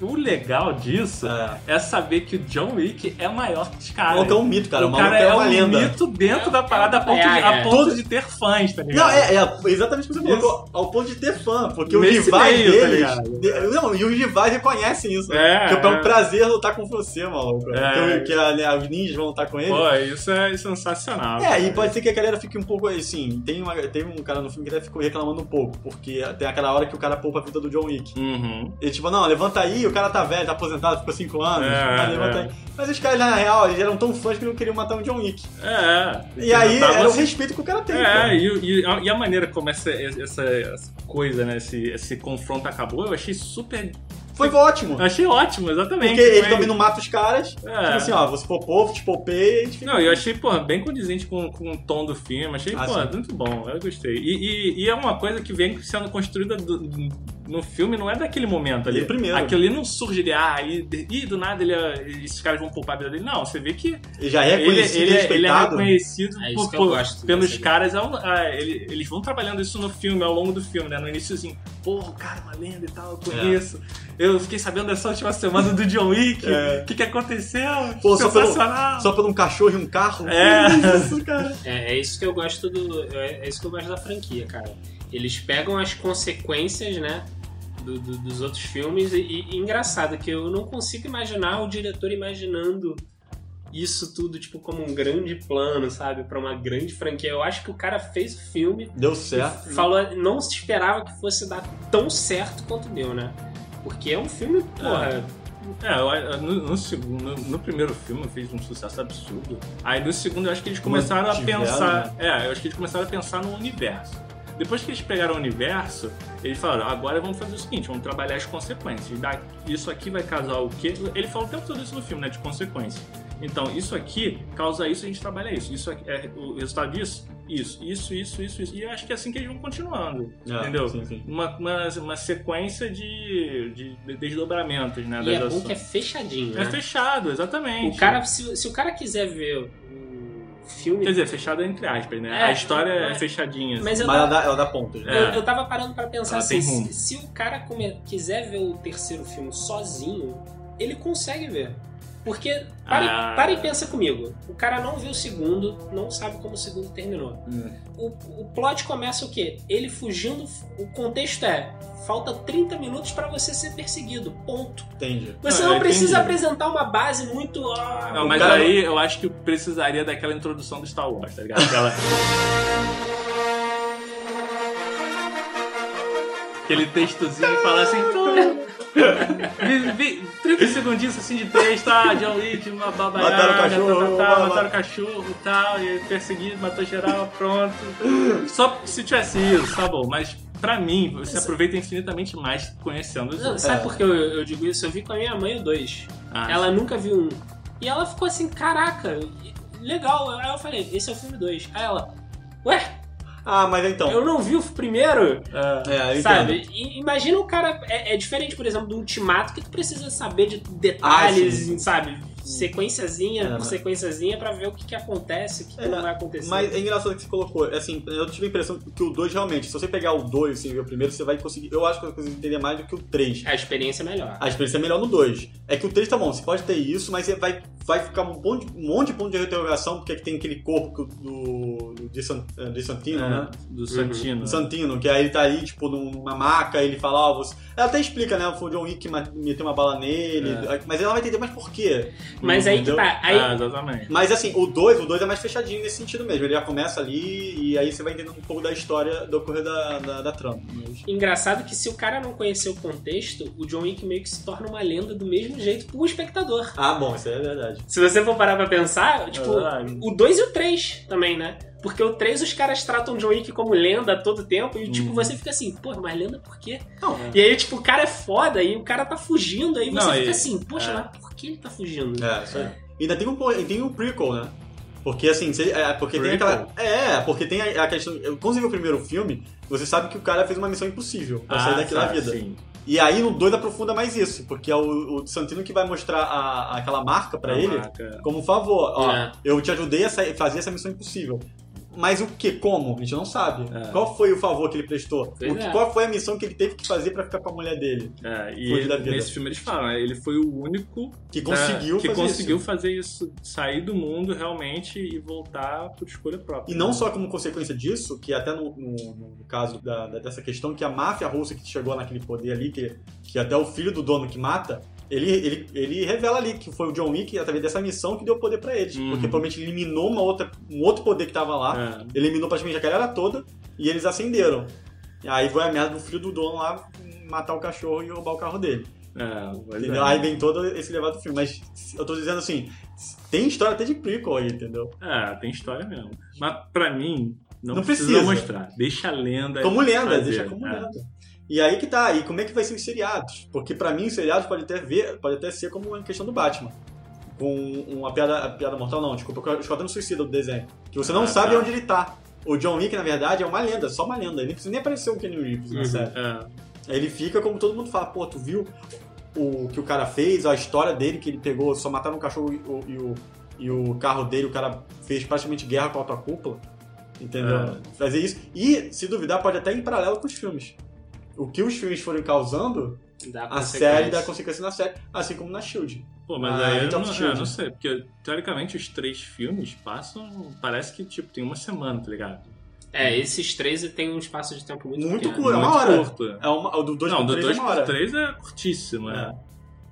O legal disso É. é saber que o John Wick é maior que os O caras. maluco é um mito, cara. O, o cara é é uma um lenda. mito dentro da parada a ponto, de, é, a é. ponto de ter fãs, tá ligado? Não, é, é exatamente o que você colocou. Ao ponto de ter fã. Porque Nesse rivais meio, tá deles. ligado? Não, e os rivais reconhecem isso. É, que é um é. prazer lutar com você, maluco. É. Que, que a- né, os ninjas vão lutar com ele. Pô, isso é sensacional. É, e pode ser que a galera fique um pouco assim. Tem, uma, tem um cara no filme que até ficou reclamando um pouco, porque tem aquela hora que o cara poupa a vida do John Wick. Uhum. Ele tipo, não, levanta aí, o cara tá velho, tá aposentado, ficou 5 anos, É, levanta é. aí. Mas os caras, na real, eles eram tão fãs que não queriam matar o John Wick. É. E aí Tava era o assim- respeito que o cara tem. cara. É, e, e a- e a maneira como essa, essa, essa coisa, né, esse, esse confronto acabou, eu achei super. Foi ótimo. Eu achei ótimo, exatamente. Porque ele também não mata os caras. É. Tipo assim, ó, você povo, te poupei, a gente fica. Não, eu achei, pô, bem condizente com, com o tom do filme. Achei, Ah, pô, muito bom. Eu gostei. E, e- e é uma coisa que vem sendo construída do- no filme, não é daquele momento ali. O primeiro. Aquilo ali não surge de, ah, e, e do nada ele, esses caras vão poupar a vida dele. Não, você vê que Ele já é ele, reconhecido ele, e é- ele é reconhecido É por- por- pelos caras. ao- ah, ele- eles vão trabalhando isso no filme, ao longo do filme, né? No início assim, pô, o cara é uma lenda e tal, eu conheço. Eu fiquei sabendo dessa última semana do John Wick. O É. que, que aconteceu? Pô, só pelo- Sensacional. Só por um cachorro e um carro. É. Isso, cara. É, é isso que eu gosto do. É, é isso que eu gosto da franquia, cara. Eles pegam as consequências, né? Do- do- dos outros filmes e, e engraçado que eu não consigo imaginar o diretor imaginando isso tudo tipo como um grande plano, sabe, Pra uma grande franquia. Eu acho que o cara fez o filme Deu certo. falou, não se esperava que fosse dar tão certo quanto deu, né? Porque é um filme, porra, É, eu- no, no segundo, no, primeiro filme fez um sucesso absurdo. Aí no segundo eu acho que eles começaram a pensar. É, eu acho que eles começaram a pensar no universo. Depois que eles pegaram o universo, eles falaram, agora vamos fazer o seguinte, vamos trabalhar as consequências. Isso aqui vai causar o quê? Ele fala o tempo todo isso no filme, né? De consequência. Então, isso aqui causa isso, a gente trabalha isso. Isso aqui é o resultado disso? Isso, isso, isso, isso, isso. E eu acho que é assim que eles vão continuando. É, entendeu? sim, sim. Uma, uma, uma sequência de, de, de desdobramentos, né? e é bom que é fechadinho, É né? fechado, exatamente. O cara, se, se o cara quiser ver filme Quer dizer, fechado entre aspas, né? É, a história é, é. fechadinha. assim. Mas eu Mas ela dá, ela dá pontos, né? É. eu, eu tava parando pra pensar Ela assim, se, se o cara come- quiser ver o terceiro filme sozinho, ele consegue ver. Porque, para, Ah. para e pensa comigo. O cara não viu o segundo, não sabe como o segundo terminou. Hum. O, o plot começa o quê? Ele fugindo. O contexto é: falta 30 minutos pra você ser perseguido. Ponto. Entende? Você não eu precisa entendi. apresentar uma base muito. ah, Não, mas cara- aí eu acho que precisaria daquela introdução do Star Wars, tá ligado? Aquela. Aquele textozinho e falar assim, pô. Vi- vi- 30 segundinhos assim de texto, ah, John Wick, uma babaiada, Mataram o cachorro, tá, tá, tá, blá. mataram o cachorro e tal, e perseguido, matou geral, pronto. Só se tivesse isso, tá bom, mas pra mim, você aproveita infinitamente mais conhecendo os Não, sabe É. por que eu, eu digo isso? Eu vi com a minha mãe o 2. Ah, ela nunca viu um. E ela ficou assim, caraca, legal. Aí eu falei, esse é o filme 2. Aí ela, ué, Ah, mas então. eu não vi o primeiro. É, eu Sabe? E imagina o cara. É, é diferente, por exemplo, do ultimato, que tu precisa saber de detalhes, Ah, sabe? Sequenciazinha É, por mas- sequenciazinha pra ver o que, que acontece, o que, que É, não vai acontecer. Mas é engraçado que você colocou, assim, eu tive a impressão que o 2 realmente, se você pegar o 2 e você ver o primeiro, você vai conseguir. Eu acho que você vai conseguir entender mais do que o 3. A experiência é melhor. A experiência é melhor no 2. É que o 3 tá bom, você pode ter isso, mas você vai, vai ficar um monte, um monte de ponto de interrogação, porque tem aquele corpo do, do de, San, eh, de Santino, né? É, do Santino. Do Santino, que aí ele tá ali, tipo, numa maca, ele fala, ó, você. Ela até explica, né? Foi o John Wick meteu uma bala nele, mas ela vai entender mais por quê. Mas aí que tá. Aí, Ah, exatamente. Mas assim, o 2, o 2 é mais fechadinho nesse sentido mesmo. Ele já começa ali e aí você vai entendendo um pouco da história do ocorrer da, da, da trama. Mas- Engraçado que se o cara não conhecer o contexto, o John Wick meio que se torna uma lenda do mesmo jeito pro espectador. Ah, bom, isso é verdade. Se você for parar pra pensar, tipo, verdade. o 2 e o 3 também, né? Porque o 3 os caras tratam o John Wick como lenda a todo tempo e, tipo, você fica assim, pô, mas lenda por quê? Não, E aí, tipo, o cara é foda e o cara tá fugindo, aí você Não, fica e- assim, poxa, é. mas por que ele tá fugindo? É, isso aí. E ainda tem um, tem um prequel, né? Porque assim, se- é, porque tem Prequel? aquela. É, porque tem a, a questão. Quando você viu o primeiro filme, você sabe que o cara fez uma missão impossível pra sair daqui da vida. Sim. E aí no 2 aprofunda mais isso, porque é o, o Santino que vai mostrar a- aquela marca pra A ele marca. como um favor. Ó, É. eu te ajudei a sair- fazer essa missão impossível. Mas o que? Como? A gente não sabe. É. Qual foi o favor que ele prestou? Que- é. Qual foi a missão que ele teve que fazer pra ficar com a mulher dele? É, e vida. nesse filme eles falam, né? Ele foi o único Que conseguiu que fazer conseguiu isso. fazer isso, sair do mundo realmente e voltar por escolha própria. E não só como consequência disso, que até no, no- no caso da- dessa questão, que a máfia russa que chegou naquele poder ali, que, que até o filho do dono que mata, ele, ele, ele revela ali que foi o John Wick, através dessa missão, que deu poder pra eles. Uhum. Porque provavelmente eliminou uma outra, um outro poder que tava lá, É, eliminou praticamente a galera toda, e eles acenderam. E aí foi a merda do filho do dono lá matar o cachorro e roubar o carro dele. é, é. Aí vem todo esse levado do filme. Mas eu tô dizendo assim, tem história até de prequel aí, entendeu? É, tem história mesmo. Mas pra mim, não, Não precisa, precisa. mostrar. Deixa a lenda. Como lenda, fazer. deixa como É. lenda. E aí que tá, e como é que vai ser os seriados? Porque pra mim os seriados pode até ver, pode até ser como uma questão do Batman. Com uma piada, a piada mortal não, desculpa, o Esquadrão Suicida do desenho. Que você não Ah, sabe tá. onde ele tá. O John Wick, na verdade, é uma lenda, só uma lenda. Ele não precisa nem aparecer o Kenny Reeves na Uhum. série. É, Ele fica como todo mundo fala, pô, tu viu o que o cara fez, a história dele, que ele pegou, só mataram um cachorro e o, e o, e o carro dele, o cara fez praticamente guerra com a tua cúpula. Entendeu? É. Fazer isso. E, se duvidar, pode até ir em paralelo com os filmes. O que os filmes forem causando, Dá a série dá consequência na série, assim como na Shield. Pô, mas Ah, aí eu não, eu não sei, porque teoricamente os três filmes passam. Parece que tipo, tem uma semana, tá ligado? É, esses três tem um espaço de tempo muito, Muito pequeno. curto, é uma Muito hora. curto. É uma, o do 2 não, do 3 é 2 uma por hora. 3 é curtíssimo, né?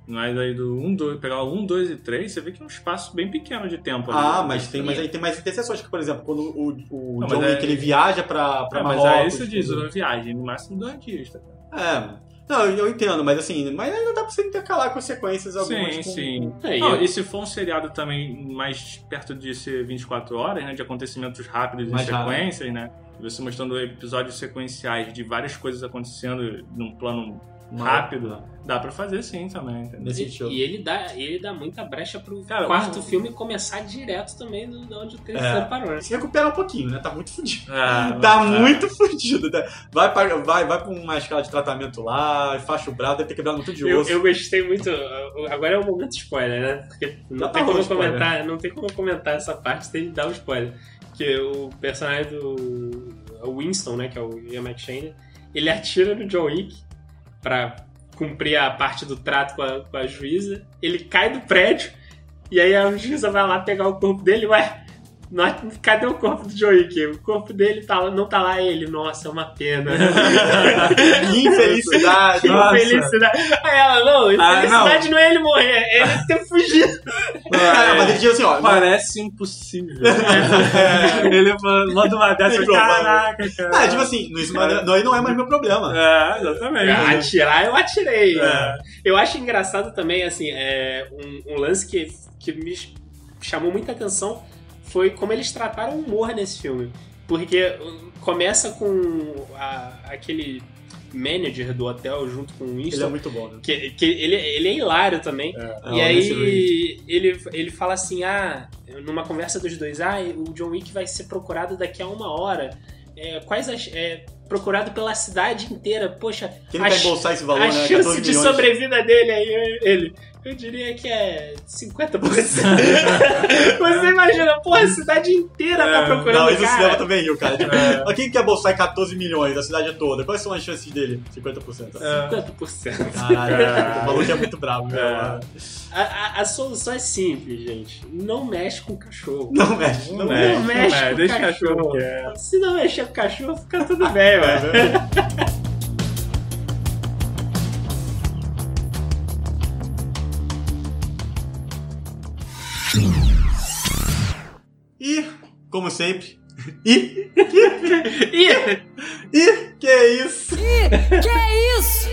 Mas aí do 1, 2, pegar o 1, 2 e 3, você vê que é um espaço bem pequeno de tempo ali. Ah, mas tem, mas aí tem mais interseções, que, por exemplo, quando o, o Não, John mas Wick é- ele viaja pra, pra É, mas Marrocos... aí você diz, uma viagem, no máximo dois dias, tá? É. Não, eu, entendo, mas assim, mas ainda dá pra você intercalar com sequências algumas. Sim, com- sim. É, e Não, eu- e se for um seriado também mais perto de ser 24 horas, né? De acontecimentos rápidos Mais e sequências, né? Você mostrando episódios sequenciais de várias coisas acontecendo num plano Uma- rápido, dá pra fazer sim também, entendeu? Nesse E, e ele dá, ele dá muita brecha pro Cara, quarto um- filme começar direto também do, de onde o terceiro É. parou. Se recupera um pouquinho, né? Tá muito fudido. Ah, Tá ah, muito fudido. né? Vai, pra, vai, vai pra uma escala de tratamento lá, faixa o braço, deve ter quebrado muito de Eu, osso. eu gostei muito. Agora é o momento spoiler, né? Porque não tem tá como spoiler. comentar, não tem como comentar essa parte sem dar o spoiler. Que o personagem do o Winston, né, que é o Ian McShane, ele atira no John Wick pra cumprir a parte do trato com a, com a juíza. Ele cai do prédio E aí a juíza vai lá pegar o corpo dele, ué. Cadê o corpo do Wick? O corpo dele tá, não tá lá ele. Nossa, é uma pena. Infelicidade. Nossa. Infelicidade. Aí ela, não, infelicidade não. é ele morrer, é ele ter fugido. Ah, mas ele diz assim, ó. Parece impossível. Ele manda uma dessa. Caraca, cara. Ah, tipo assim, isso não é- não, não é mais meu problema. É, exatamente. Atirar, eu atirei. É. Eu acho engraçado também, assim, é, um, um lance que, que me chamou muita atenção foi como eles trataram o humor nesse filme. Porque um, começa com a- aquele manager do hotel junto com o Ele é Winston. muito bom, né? Que, que ele, ele é hilário também. É, e o Nancy aí ele, ele fala assim, ah, numa conversa dos dois, ah, o John Wick vai ser procurado daqui a uma hora. É, quais as. É, procurado pela cidade inteira. Poxa, Quem a vai embolsar esse valor, a né? chance 14 de milhões. sobrevida dele aí, ele. Eu diria que é 50%. Você imagina, porra, a cidade inteira tá procurando Não, o isso o cinema também riu, cara. Tipo, É. Quem quer bolsar 14 milhões da cidade toda? Quais são as chances dele? 50%. É. 50%. Caralho, o maluco é muito bravo, meu. É. A, a- a solução é simples, gente. Não mexe com o cachorro. Não mexe, não, Não mexe. mexe é, com o deixa o cachorro. cachorro. Se não mexer com o cachorro, fica tudo bem, velho. como sempre. E, Ih, e, que é isso? Que isso?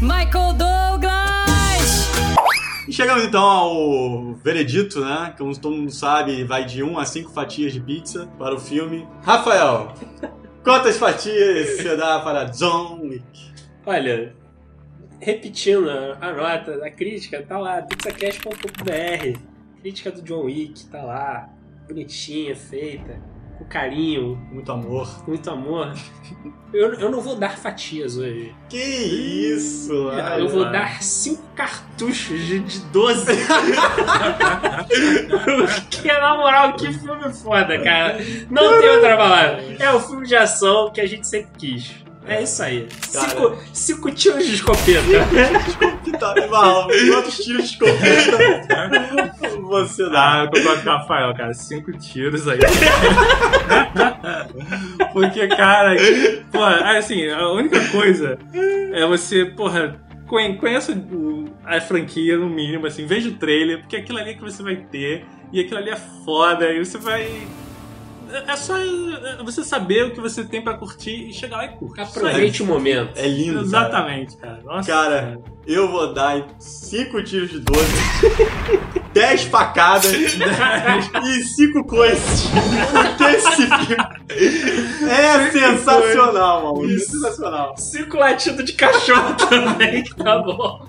Michael Douglas! E chegamos então ao veredito, né? Como todo mundo sabe, vai de 1 a 5 fatias de pizza para o filme. Rafael, quantas fatias você dá para John Wick? Olha, repetindo a nota, a crítica tá lá, pizzacast.com.br. Crítica do John Wick tá lá, bonitinha, feita, com carinho, Muito amor. muito amor. Eu, eu não vou dar fatias hoje. Que isso, mano. eu vou dar 5 cartuchos de, de 12. Porque, na moral, que filme foda, cara. Não tem outra palavra. É o filme de ação que a gente sempre quis. É isso aí. Cara. Cinco, cinco tiros de escopeta. Que tá mal. Quantos tiros de escopeta você dá? Ah, eu concordo com o Rafael, cara. Cinco tiros aí. Porque, cara, porra, assim, a única coisa é você, porra, conhe- conheça a franquia no mínimo, assim, veja o trailer, porque aquilo ali é que você vai ter, e aquilo ali é foda, e você vai. É só é, você saber o que você tem pra curtir e chegar lá e curtir. Aproveite o momento. É lindo, cara. Exatamente, cara. Nossa, Cara, eu vou dar 5 tiros de 12, 10 facadas e 5 coisas. Porque esse filme é sensacional, maluco. É sensacional. Cinco latidos de cachorro também, que tá bom.